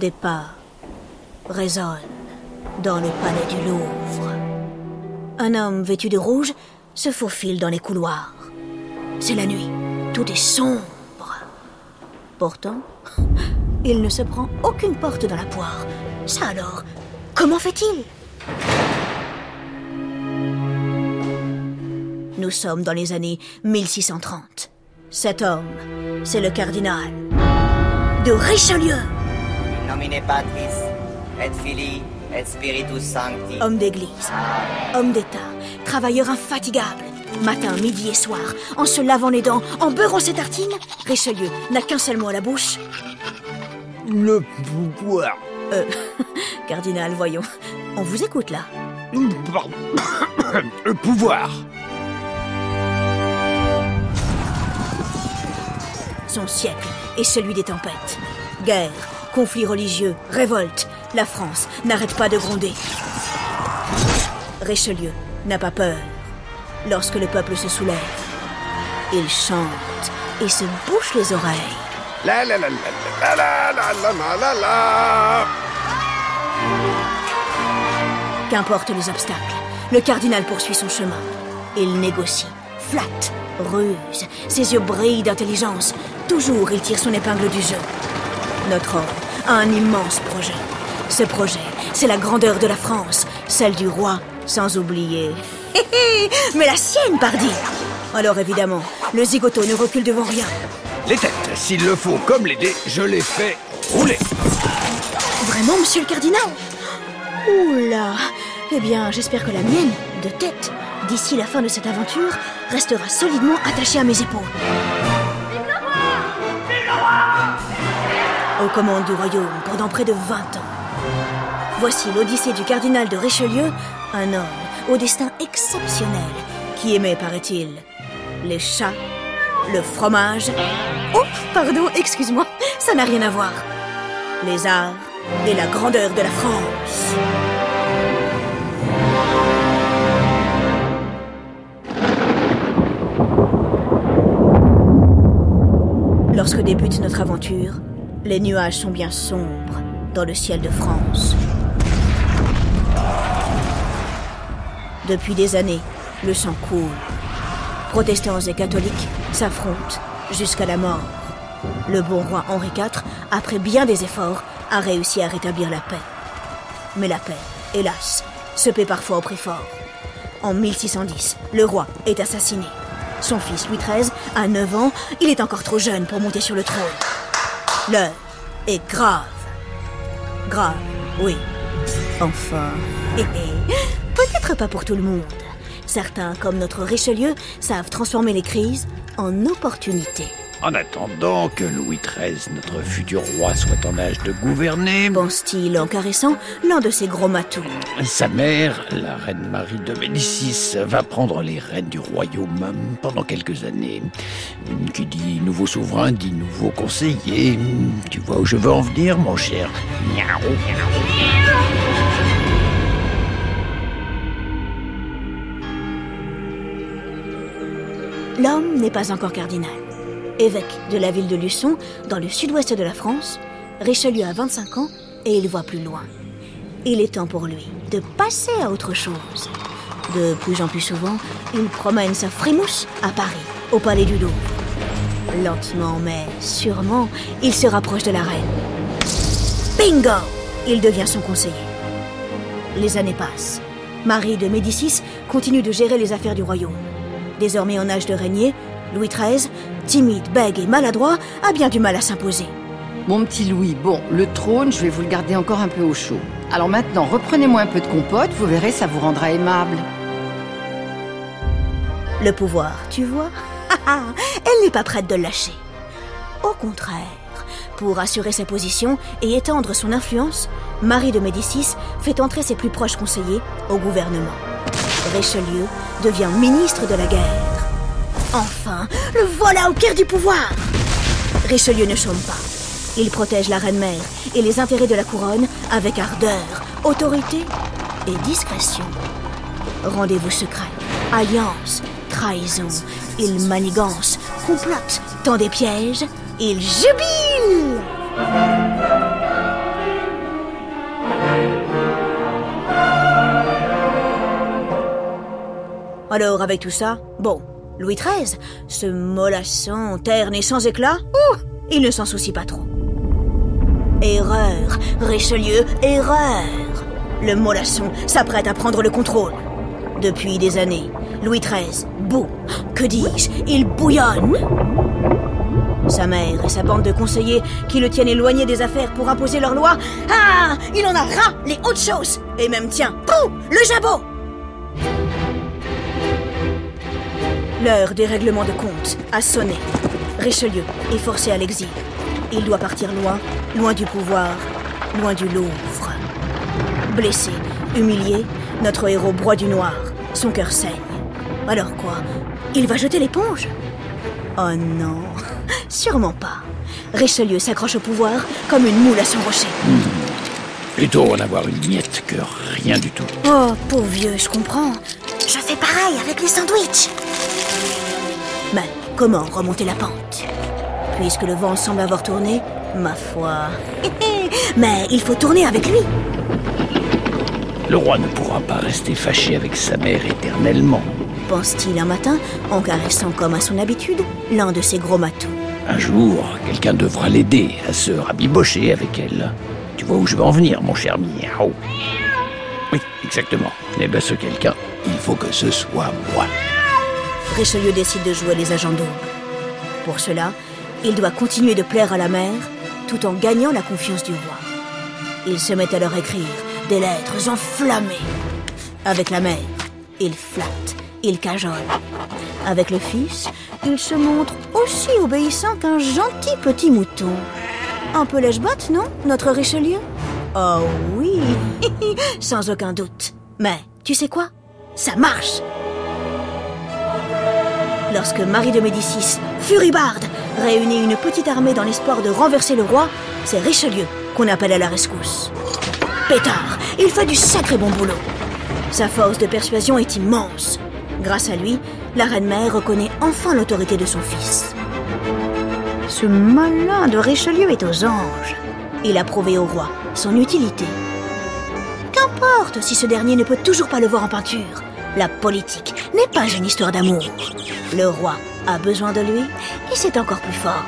Des pas résonnent dans le palais du Louvre. Un homme vêtu de rouge se faufile dans les couloirs. C'est la nuit. Tout est sombre. Pourtant, il ne se prend aucune porte dans la poire. Ça alors, comment fait-il? Nous sommes dans les années 1630. Cet homme, c'est le cardinal de Richelieu. Nomine Patris, et Filii, et Spiritus Sancti. Homme d'église, homme d'État, travailleur infatigable. Matin, midi et soir, en se lavant les dents, en beurrant ses tartines, Richelieu n'a qu'un seul mot à la bouche. Le pouvoir. Euh, cardinal, voyons. On vous écoute là. Pardon. Le pouvoir. Son siècle est celui des tempêtes. Guerre, conflits religieux, révolte. La France n'arrête pas de gronder. Richelieu n'a pas peur. Lorsque le peuple se soulève, il chante et se bouche les oreilles. La la la la la la la la la la la. Qu'importe les obstacles, le cardinal poursuit son chemin. Il négocie, flatte, ruse. Ses yeux brillent d'intelligence. Toujours, il tire son épingle du jeu. Notre homme a un immense projet. Ce projet, c'est la grandeur de la France, celle du roi, sans oublier. Mais la sienne, pardi Alors évidemment, le zigoto ne recule devant rien. Les têtes, s'il le faut, comme les dés, je les fais rouler. Vraiment, monsieur le cardinal? Oula Eh bien, j'espère que la mienne, de tête, d'ici la fin de cette aventure, restera solidement attachée à mes épaules. Aux commandes du royaume pendant près de 20 ans. Voici l'Odyssée du cardinal de Richelieu, un homme au destin exceptionnel qui aimait, paraît-il, les chats, le fromage. Oh, pardon, excuse-moi, ça n'a rien à voir. Les arts et la grandeur de la France. Lorsque débute notre aventure, les nuages sont bien sombres dans le ciel de France. Depuis des années, le sang coule. Protestants et catholiques s'affrontent jusqu'à la mort. Le bon roi Henri IV, après bien des efforts, a réussi à rétablir la paix. Mais la paix, hélas, se paie parfois au prix fort. En 1610, le roi est assassiné. Son fils Louis XIII a 9 ans, il est encore trop jeune pour monter sur le trône. L'heure est grave. Grave, oui. Enfin, peut-être pas pour tout le monde. Certains, comme notre Richelieu, savent transformer les crises en opportunités. En attendant que Louis XIII, notre futur roi, soit en âge de gouverner, Pense-t-il en caressant l'un de ses gros matous. sa mère, la reine Marie de Médicis, va prendre les rênes du royaume pendant quelques années. Qui dit nouveau souverain dit nouveau conseiller. Tu vois où je veux en venir, mon cher Miaou. L'homme n'est pas encore cardinal. Évêque de la ville de Luçon, dans le sud-ouest de la France, Richelieu a 25 ans et il voit plus loin. Il est temps pour lui de passer à autre chose. De plus en plus souvent, il promène sa frimousse à Paris, au palais du Louvre. Lentement mais sûrement, il se rapproche de la reine. Bingo Il devient son conseiller. Les années passent. Marie de Médicis continue de gérer les affaires du royaume. Désormais en âge de régner, Louis XIII, timide, bègue et maladroit, a bien du mal à s'imposer. Mon petit Louis, bon, le trône, je vais vous le garder encore un peu au chaud. Alors maintenant, reprenez-moi un peu de compote, vous verrez, ça vous rendra aimable. Le pouvoir, tu vois? Elle n'est pas prête de le lâcher. Au contraire, pour assurer sa position et étendre son influence, Marie de Médicis fait entrer ses plus proches conseillers au gouvernement. Richelieu devient ministre de la guerre. Enfin, le voilà au cœur du pouvoir Richelieu ne chôme pas. Il protège la reine-mère et les intérêts de la couronne avec ardeur, autorité et discrétion. Rendez-vous secret, alliance, trahison, il manigance, complote, tend des pièges, il jubile Alors, avec tout ça, bon, Louis XIII, ce mollasson, terne et sans éclat, ouh, il ne s'en soucie pas trop. Erreur, Richelieu, erreur. Le mollasson s'apprête à prendre le contrôle. Depuis des années, Louis XIII, beau, que dis-je, il bouillonne. Sa mère et sa bande de conseillers qui le tiennent éloigné des affaires pour imposer leurs lois. Ah Il en a ras les hautes choses Et même, tiens, pou Le jabot L'heure des règlements de compte a sonné. Richelieu est forcé à l'exil. Il doit partir loin, loin du pouvoir, loin du Louvre. Blessé, humilié, notre héros broie du noir. Son cœur saigne. Alors quoi? Il va jeter l'éponge? Oh non, sûrement pas. Richelieu s'accroche au pouvoir comme une moule à son rocher. Plutôt en avoir une miette que rien du tout. Oh, pauvre vieux, je comprends. Je fais pareil avec les sandwichs. Mais comment remonter la pente? Puisque le vent semble avoir tourné, ma foi. Mais il faut tourner avec lui. Le roi ne pourra pas rester fâché avec sa mère éternellement. Pense-t-il un matin, en caressant comme à son habitude l'un de ses gros matous? Un jour, quelqu'un devra l'aider à se rabibocher avec elle. Tu vois où je veux en venir, mon cher Miaou Oui, exactement. Eh bien, ce quelqu'un, il faut que ce soit moi. Richelieu décide de jouer les agents d'aube. Pour cela, il doit continuer de plaire à la mère tout en gagnant la confiance du roi. Il se met à leur écrire des lettres enflammées. Avec la mère, il flatte, il cajole. Avec le fils, il se montre aussi obéissant qu'un gentil petit mouton. Un peu lèche-botte, non, notre Richelieu? Oh oui, sans aucun doute. Mais tu sais quoi? Ça marche Lorsque Marie de Médicis, furibarde, réunit une petite armée dans l'espoir de renverser le roi, c'est Richelieu qu'on appelle à la rescousse. Pétard, il fait du sacré bon boulot. Sa force de persuasion est immense. Grâce à lui, la reine-mère reconnaît enfin l'autorité de son fils. Ce malin de Richelieu est aux anges. Il a prouvé au roi son utilité. Si ce dernier ne peut toujours pas le voir en peinture. La politique n'est pas une histoire d'amour. Le roi a besoin de lui et c'est encore plus fort.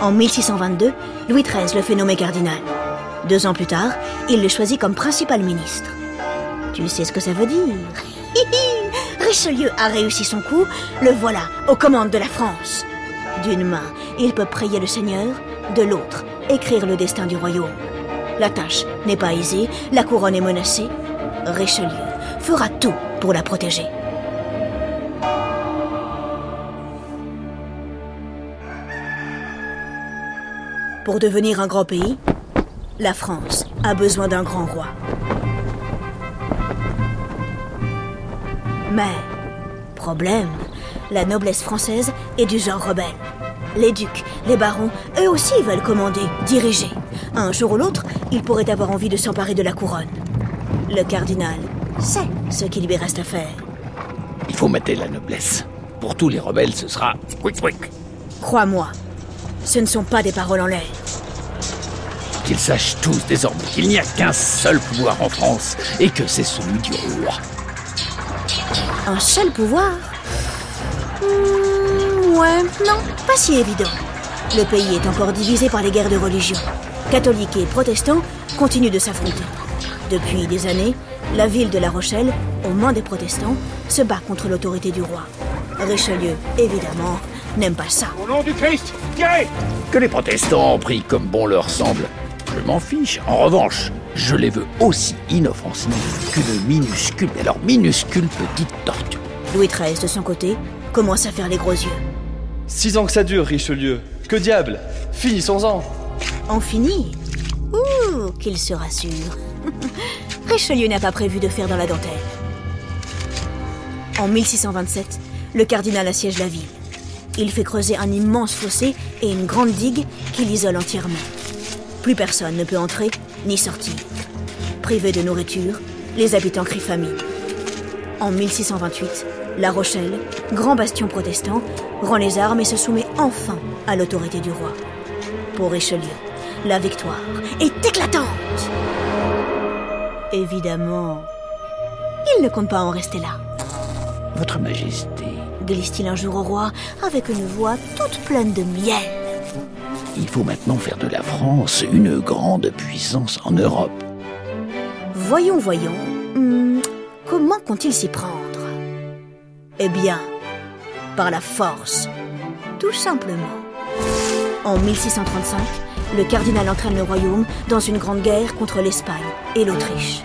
En 1622, Louis XIII le fait nommer cardinal. Deux ans plus tard, il le choisit comme principal ministre. Tu sais ce que ça veut dire? Richelieu a réussi son coup, le voilà aux commandes de la France. D'une main, il peut prier le Seigneur, de l'autre, écrire le destin du royaume. La tâche n'est pas aisée, la couronne est menacée. Richelieu fera tout pour la protéger. Pour devenir un grand pays, la France a besoin d'un grand roi. Mais, problème, la noblesse française est du genre rebelle. Les ducs, les barons, eux aussi veulent commander, diriger. Un jour ou l'autre, ils pourraient avoir envie de s'emparer de la couronne. Le cardinal sait ce qu'il lui reste à faire. Il faut mater la noblesse. Pour tous les rebelles, ce sera quick quick. Crois-moi, ce ne sont pas des paroles en l'air. Qu'ils sachent tous désormais qu'il n'y a qu'un seul pouvoir en France et que c'est celui du roi. Un seul pouvoir? Hmm, Ouais, non, pas si évident. Le pays est encore divisé par les guerres de religion. Catholiques et protestants continuent de s'affronter. Depuis des années, la ville de La Rochelle, aux mains des protestants, se bat contre l'autorité du roi. Richelieu, évidemment, n'aime pas ça. Au nom du Christ, tirez Que les protestants en prient comme bon leur semble. Je m'en fiche. En revanche, je les veux aussi inoffensifs qu'une minuscule, mais alors minuscule petite tortue. Louis XIII, de son côté, commence à faire les gros yeux. Six ans que ça dure, Richelieu. Que diable? Finissons-en En fini Ouh, qu'il se rassure. Richelieu n'a pas prévu de faire dans la dentelle. En 1627, le cardinal assiège la ville. Il fait creuser un immense fossé et une grande digue qui l'isole entièrement. Plus personne ne peut entrer ni sortir. Privés de nourriture, les habitants crient famine. En 1628, La Rochelle, grand bastion protestant, rend les armes et se soumet enfin à l'autorité du roi. Pour Richelieu, la victoire est éclatante. Évidemment, il ne compte pas en rester là. Votre Majesté, glisse-t-il un jour au roi avec une voix toute pleine de miel? il faut maintenant faire de la France une grande puissance en Europe. Voyons, voyons. Hmm, comment compte-il s'y prendre? Eh bien, par la force. Tout simplement. En 1635, le cardinal entraîne le royaume dans une grande guerre contre l'Espagne et l'Autriche.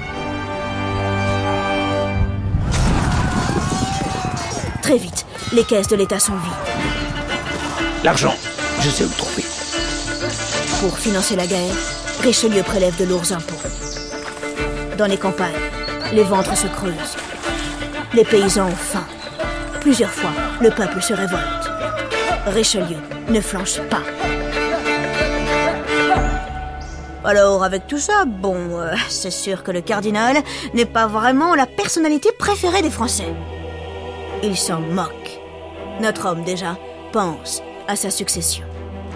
Très vite, les caisses de l'État sont vides. L'argent, je sais où le trouver. Pour financer la guerre, Richelieu prélève de lourds impôts. Dans les campagnes, les ventres se creusent. Les paysans ont faim. Plusieurs fois, le peuple se révolte. Richelieu ne flanche pas. Alors, avec tout ça, bon, euh, c'est sûr que le cardinal n'est pas vraiment la personnalité préférée des Français. Il s'en moque. Notre homme, déjà, pense à sa succession.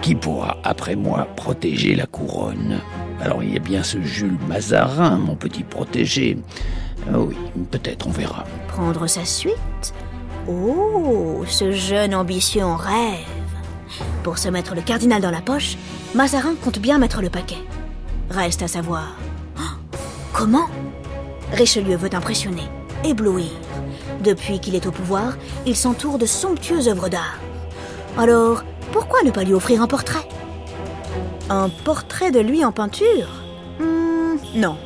Qui pourra, après moi, protéger la couronne? Alors il y a bien ce Jules Mazarin, mon petit protégé. Ah oui, peut-être, on verra. Prendre sa suite? Oh, ce jeune ambitieux en rêve. Pour se mettre le cardinal dans la poche, Mazarin compte bien mettre le paquet. Reste à savoir. Oh, comment? Richelieu veut impressionner, éblouir. Depuis qu'il est au pouvoir, il s'entoure de somptueuses œuvres d'art. Alors, pourquoi ne pas lui offrir un portrait? Un portrait de lui en peinture? Hmm, Non,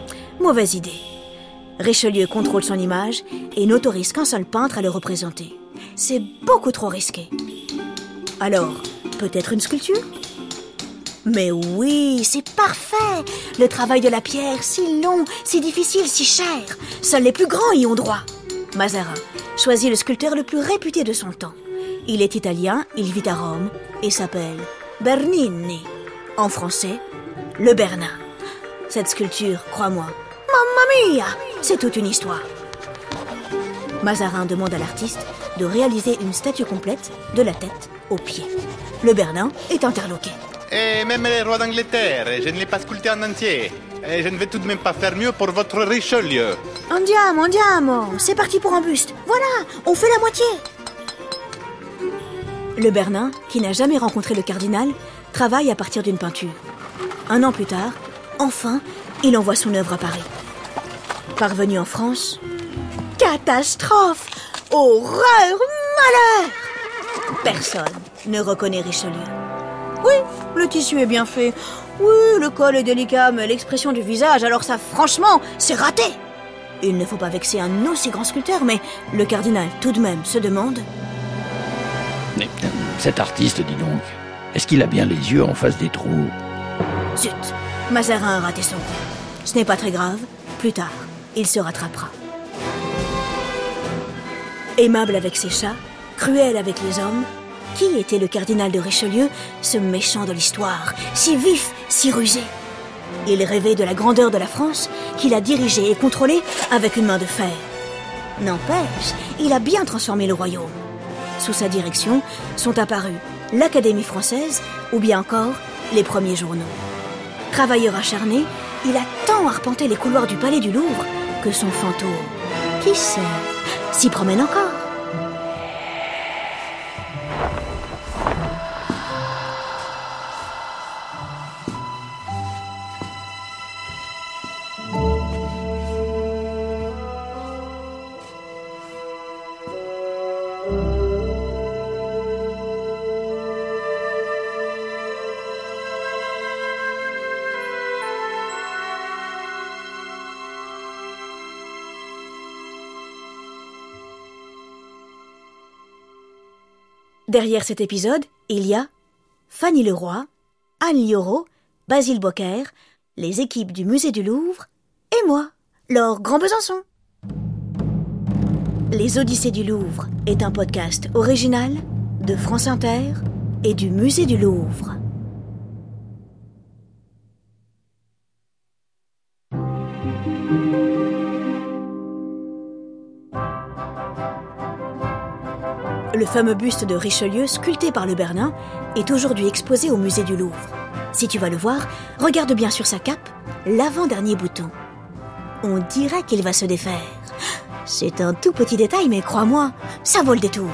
mauvaise idée. Richelieu contrôle son image et n'autorise qu'un seul peintre à le représenter. C'est beaucoup trop risqué. Alors, peut-être une sculpture? Mais oui, c'est parfait Le travail de la pierre, si long, si difficile, si cher. Seuls les plus grands y ont droit. Mazarin choisit le sculpteur le plus réputé de son temps. Il est italien, il vit à Rome et s'appelle Bernini. En français, le Bernin. Cette sculpture, crois-moi, mamma mia, c'est toute une histoire. Mazarin demande à l'artiste de réaliser une statue complète de la tête aux pieds. Le Bernin est interloqué. Et même les rois d'Angleterre, je ne l'ai pas sculpté en entier. Et je ne vais tout de même pas faire mieux pour votre Richelieu. Andiamo, andiamo, c'est parti pour un buste. Voilà, on fait la moitié. Le Bernin, qui n'a jamais rencontré le cardinal, travaille à partir d'une peinture. Un an plus tard, enfin, il envoie son œuvre à Paris. Parvenu en France, catastrophe, horreur, malheur. Personne ne reconnaît Richelieu. Oui, le tissu est bien fait. Oui, le col est délicat, mais l'expression du visage, alors ça, franchement, c'est raté. Il ne faut pas vexer un aussi grand sculpteur, mais le cardinal, tout de même, se demande Mais euh, cet artiste, dis donc, est-ce qu'il a bien les yeux en face des trous? Zut, Mazarin a raté son coup. Ce n'est pas très grave, plus tard, il se rattrapera. Aimable avec ses chats, cruel avec les hommes, qui était le cardinal de Richelieu, ce méchant de l'histoire, si vif, si rusé? Il rêvait de la grandeur de la France, qu'il a dirigée et contrôlée avec une main de fer. N'empêche, il a bien transformé le royaume. Sous sa direction sont apparus l'Académie française ou bien encore les premiers journaux. Travailleur acharné, il a tant arpenté les couloirs du palais du Louvre que son fantôme, qui sait, s'y promène encore. Derrière cet épisode, il y a Fanny Leroy, Anne Lioro, Basile Bocquer, les équipes du musée du Louvre et moi, Laure Grand Besançon. Les Odyssées du Louvre est un podcast original de France Inter et du musée du Louvre. Le fameux buste de Richelieu, sculpté par le Bernin, est aujourd'hui exposé au musée du Louvre. Si tu vas le voir, regarde bien sur sa cape l'avant-dernier bouton. On dirait qu'il va se défaire. C'est un tout petit détail, mais crois-moi, Ça vaut le détour.